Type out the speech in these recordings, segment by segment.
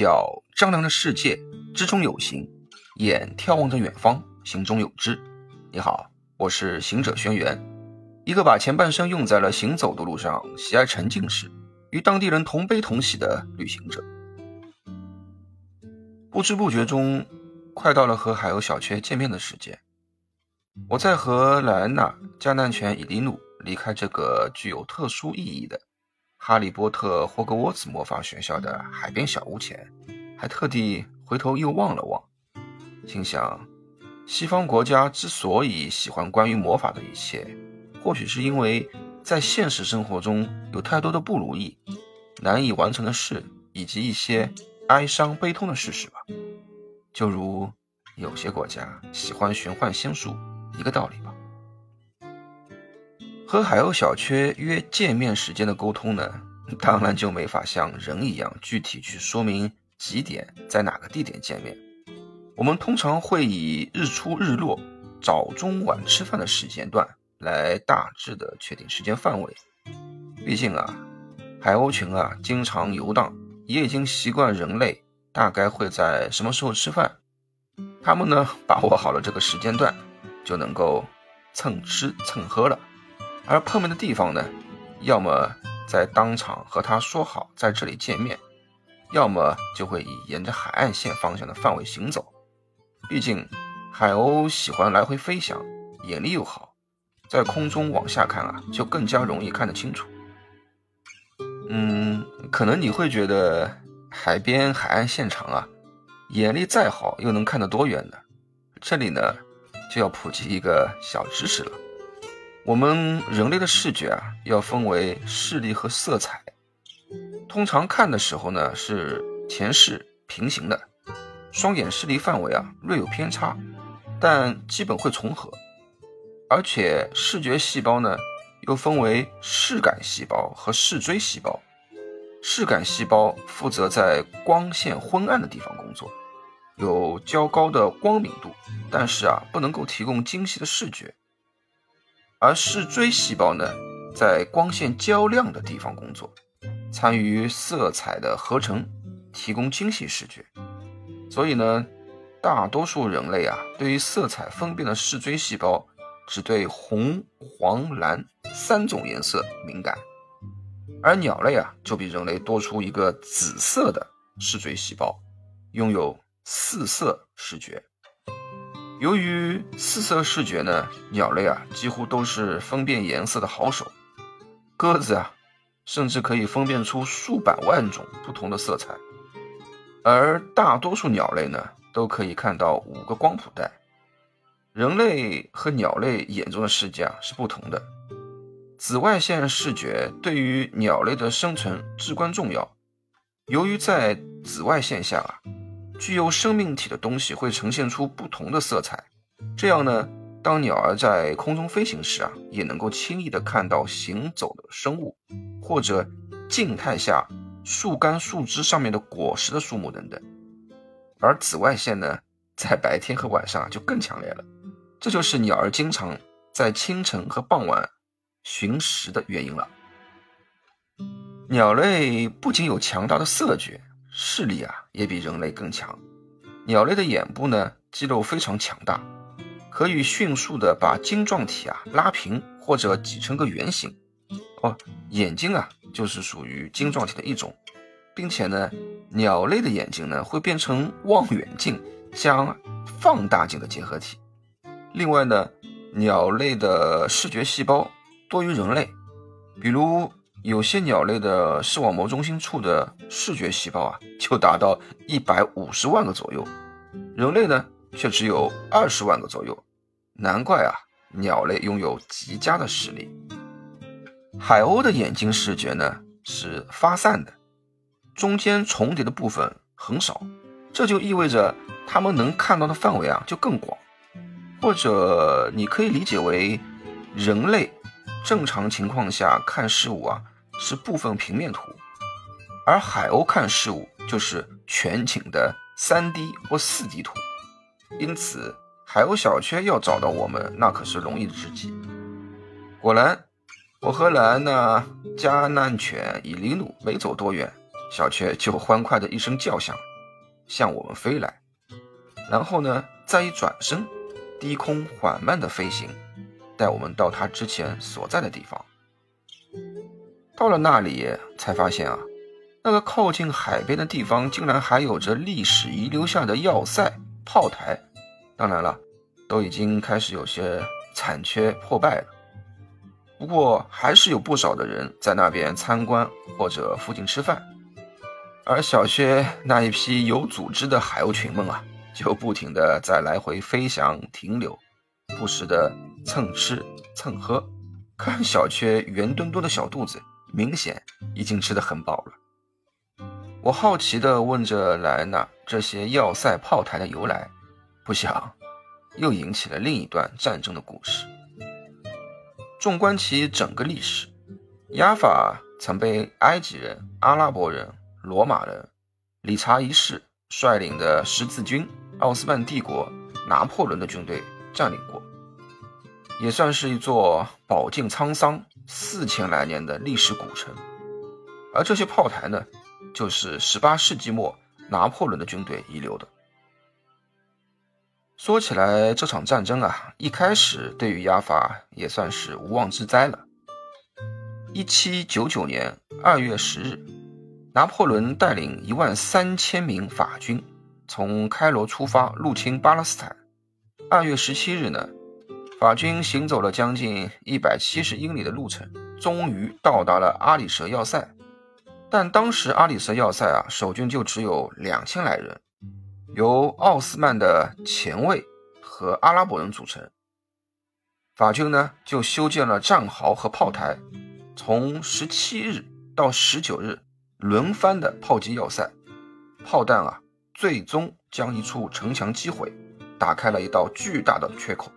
叫张良的世界之中有形，眼眺望着远方，行中有知。你好，我是行者轩辕，一个把前半生用在了行走的路上，喜爱沉浸式，与当地人同悲同喜的旅行者。不知不觉中，快到了和海鸥小雀见面的时间。我在和莱安娜、加南犬伊迪努离开这个具有特殊意义的。哈利波特霍格沃茨魔法学校的海边小屋前，还特地回头又望了望，心想：西方国家之所以喜欢关于魔法的一切，或许是因为在现实生活中有太多的不如意、难以完成的事，以及一些哀伤悲痛的事实吧。就如有些国家喜欢玄幻仙术一个道理吧。和海鸥小缺约见面时间的沟通呢，当然就没法像人一样具体去说明几点在哪个地点见面。我们通常会以日出日落、早中晚吃饭的时间段来大致的确定时间范围。毕竟啊，海鸥群啊经常游荡，也已经习惯人类大概会在什么时候吃饭。他们呢把握好了这个时间段，就能够蹭吃蹭喝了。而碰面的地方呢，要么在当场和他说好在这里见面，要么就会以沿着海岸线方向的范围行走。毕竟海鸥喜欢来回飞翔，眼力又好，在空中往下看啊，就更加容易看得清楚。嗯，可能你会觉得海边海岸线长啊，眼力再好又能看得多远呢？这里呢，就要普及一个小知识了。我们人类的视觉啊，要分为视力和色彩。通常看的时候呢，是前视平行的，双眼视力范围啊略有偏差，但基本会重合。而且视觉细胞呢，又分为视感细胞和视锥细胞。视感细胞负责在光线昏暗的地方工作，有较高的光敏度，但是啊，不能够提供精细的视觉。而视锥细胞呢，在光线较亮的地方工作，参与色彩的合成，提供精细视觉。所以呢，大多数人类啊，对于色彩分辨的视锥细胞只对红、黄、蓝三种颜色敏感，而鸟类啊，就比人类多出一个紫色的视锥细胞，拥有四色视觉。由于四色视觉呢，鸟类啊几乎都是分辨颜色的好手。鸽子啊，甚至可以分辨出数百万种不同的色彩。而大多数鸟类呢，都可以看到五个光谱带。人类和鸟类眼中的世界啊是不同的。紫外线视觉对于鸟类的生存至关重要。由于在紫外线下啊。具有生命体的东西会呈现出不同的色彩，这样呢，当鸟儿在空中飞行时啊，也能够轻易的看到行走的生物，或者静态下树干、树枝上面的果实的树木等等。而紫外线呢，在白天和晚上就更强烈了，这就是鸟儿经常在清晨和傍晚寻食的原因了。鸟类不仅有强大的色觉。视力啊也比人类更强。鸟类的眼部呢肌肉非常强大，可以迅速的把晶状体啊拉平或者挤成个圆形。哦，眼睛啊就是属于晶状体的一种，并且呢，鸟类的眼睛呢会变成望远镜加放大镜的结合体。另外呢，鸟类的视觉细胞多于人类，比如。有些鸟类的视网膜中心处的视觉细胞啊，就达到一百五十万个左右，人类呢却只有二十万个左右，难怪啊，鸟类拥有极佳的视力。海鸥的眼睛视觉呢是发散的，中间重叠的部分很少，这就意味着它们能看到的范围啊就更广，或者你可以理解为人类正常情况下看事物啊。是部分平面图，而海鸥看事物就是全景的三 D 或四 D 图，因此海鸥小缺要找到我们，那可是容易之极。果然，我和莱安娜、加难犬伊利努没走多远，小缺就欢快的一声叫响，向我们飞来，然后呢，再一转身，低空缓慢的飞行，带我们到它之前所在的地方。到了那里，才发现啊，那个靠近海边的地方，竟然还有着历史遗留下的要塞、炮台。当然了，都已经开始有些残缺破败了。不过，还是有不少的人在那边参观或者附近吃饭。而小薛那一批有组织的海鸥群们啊，就不停的在来回飞翔、停留，不时的蹭吃蹭喝。看小薛圆墩墩的小肚子。明显已经吃得很饱了。我好奇地问着莱娜这些要塞炮台的由来，不想又引起了另一段战争的故事。纵观其整个历史，亚法曾被埃及人、阿拉伯人、罗马人、理查一世率领的十字军、奥斯曼帝国、拿破仑的军队占领过。也算是一座饱经沧桑四千来年的历史古城，而这些炮台呢，就是18世纪末拿破仑的军队遗留的。说起来，这场战争啊，一开始对于亚法也算是无妄之灾了。1799年2月10日，拿破仑带领一万三千名法军从开罗出发，入侵巴勒斯坦。2月17日呢？法军行走了将近一百七十英里的路程，终于到达了阿里舍要塞。但当时阿里舍要塞啊，守军就只有两千来人，由奥斯曼的前卫和阿拉伯人组成。法军呢，就修建了战壕和炮台，从十七日到十九日轮番的炮击要塞，炮弹啊，最终将一处城墙击毁，打开了一道巨大的缺口。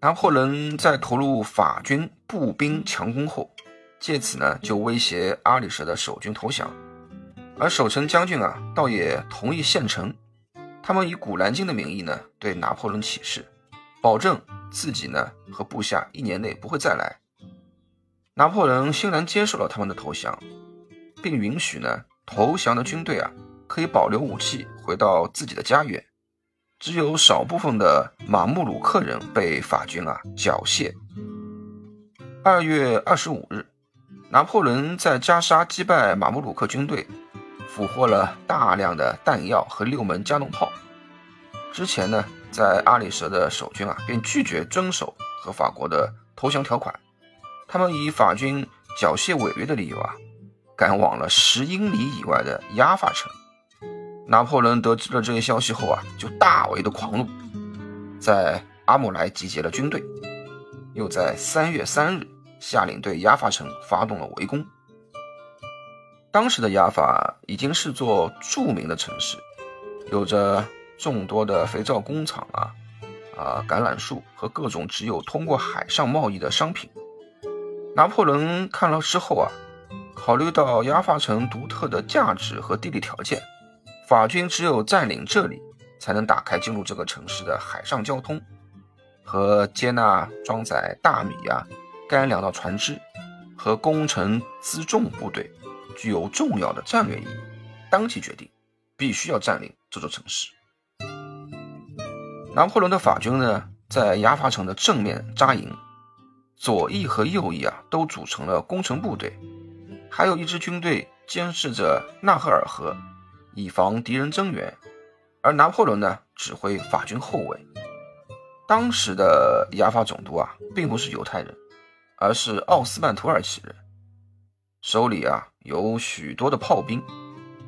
拿破仑在投入法军步兵强攻后，借此呢就威胁阿里什的守军投降，而守城将军啊倒也同意献城，他们以古兰经的名义呢对拿破仑起誓，保证自己呢和部下一年内不会再来。拿破仑欣然接受了他们的投降，并允许呢投降的军队啊可以保留武器回到自己的家园。只有少部分的马穆鲁克人被法军啊缴械。二月二十五日，拿破仑在加沙击败马穆鲁克军队，俘获了大量的弹药和六门加农炮。之前呢，在阿里什的守军啊便拒绝遵守和法国的投降条款，他们以法军缴械违约的理由啊，赶往了十英里以外的亚法城。拿破仑得知了这些消息后啊，就大为的狂怒，在阿姆莱集结了军队，又在三月三日下令对亚法城发动了围攻。当时的亚法已经是座著名的城市，有着众多的肥皂工厂啊、啊橄榄树和各种只有通过海上贸易的商品。拿破仑看了之后啊，考虑到亚法城独特的价值和地理条件。法军只有占领这里，才能打开进入这个城市的海上交通和接纳装载大米呀、干粮的船只和工程辎重部队，具有重要的战略意义。当即决定，必须要占领这座城市。拿破仑的法军呢，在雅法城的正面扎营，左翼和右翼啊，都组成了工程部队，还有一支军队监视着纳赫尔河。以防敌人增援，而拿破仑呢，指挥法军后卫。当时的亚法总督啊，并不是犹太人，而是奥斯曼土耳其人，手里啊有许多的炮兵。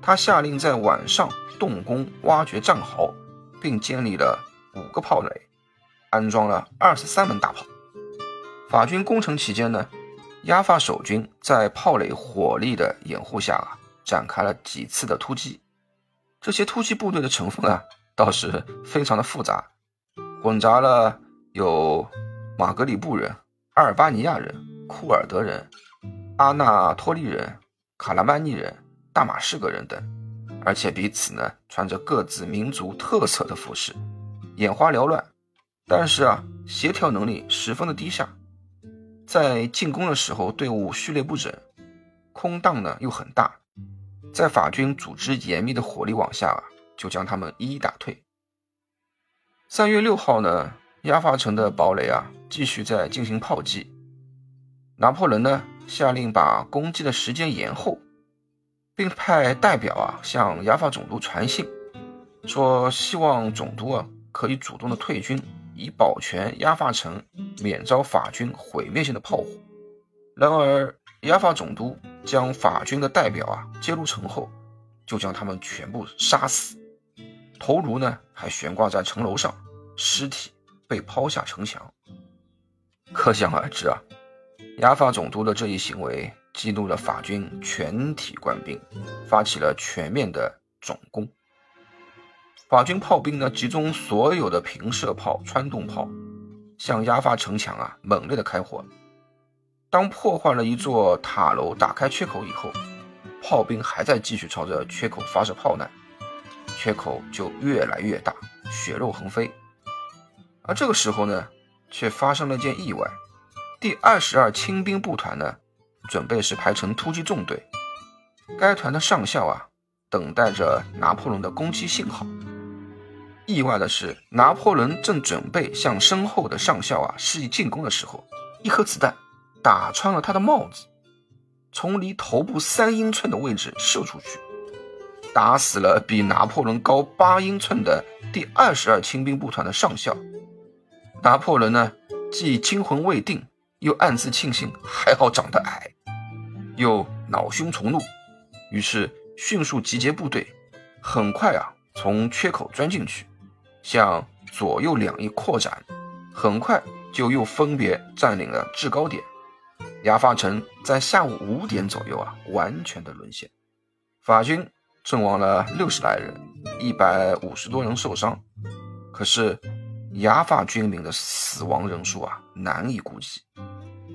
他下令在晚上动工挖掘战壕，并建立了五个炮垒，安装了二十三门大炮。法军攻城期间呢，亚法守军在炮垒火力的掩护下啊，展开了几次的突击。这些突击部队的成分啊，倒是非常的复杂，混杂了有马格里布人、阿尔巴尼亚人、库尔德人、阿纳托利人、卡拉曼尼人、大马士革人等，而且彼此呢穿着各自民族特色的服饰，眼花缭乱，但是啊，协调能力十分的低下，在进攻的时候队伍序列不整，空档呢又很大。在法军组织严密的火力网下，就将他们一一打退。三月六号呢，亚法城的堡垒啊继续在进行炮击。拿破仑呢下令把攻击的时间延后，并派代表啊向亚法总督传信，说希望总督啊可以主动的退军，以保全亚法城免遭法军毁灭性的炮火。然而，亚法总督将法军的代表啊接入城后，就将他们全部杀死，头颅呢还悬挂在城楼上，尸体被抛下城墙。可想而知啊，亚法总督的这一行为激怒了法军全体官兵，发起了全面的总攻。法军炮兵呢集中所有的平射炮、穿洞炮，向亚法城墙啊猛烈的开火。当破坏了一座塔楼，打开缺口以后，炮兵还在继续朝着缺口发射炮弹，缺口就越来越大，血肉横飞。而这个时候呢，却发生了件意外：第二十二轻兵步团呢，准备是排成突击纵队，该团的上校啊，等待着拿破仑的攻击信号。意外的是，拿破仑正准备向身后的上校啊示意进攻的时候，一颗子弹。打穿了他的帽子，从离头部三英寸的位置射出去，打死了比拿破仑高八英寸的第二十二轻兵步团的上校。拿破仑呢，既惊魂未定，又暗自庆幸还好长得矮，又恼羞成怒，于是迅速集结部队，很快啊，从缺口钻进去，向左右两翼扩展，很快就又分别占领了制高点。牙发城在下午五点左右啊，完全的沦陷，法军阵亡了六十来人，一百五十多人受伤。可是牙法军民的死亡人数啊，难以估计。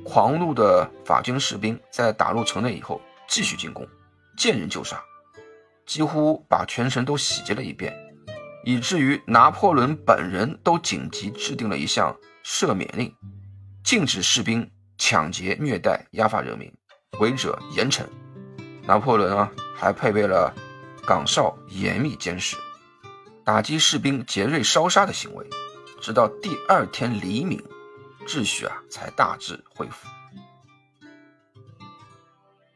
狂怒的法军士兵在打入城内以后，继续进攻，见人就杀，几乎把全城都洗劫了一遍，以至于拿破仑本人都紧急制定了一项赦免令，禁止士兵。抢劫虐待压法人民，违者严惩。拿破仑啊，还配备了岗哨严密监视，打击士兵劫掠烧杀的行为。直到第二天黎明，秩序啊才大致恢复。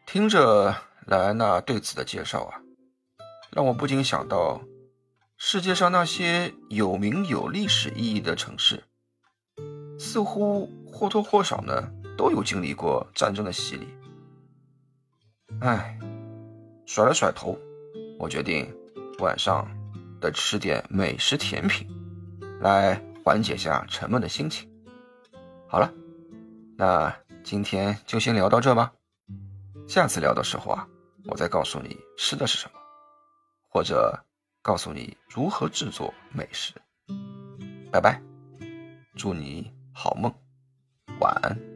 听着莱安娜对此的介绍啊，让我不禁想到，世界上那些有名有历史意义的城市，似乎或多或少呢。都有经历过战争的洗礼，哎，甩了甩头，我决定晚上得吃点美食甜品，来缓解下沉闷的心情。好了，那今天就先聊到这吧。下次聊的时候啊，我再告诉你吃的是什么，或者告诉你如何制作美食。拜拜，祝你好梦，晚安。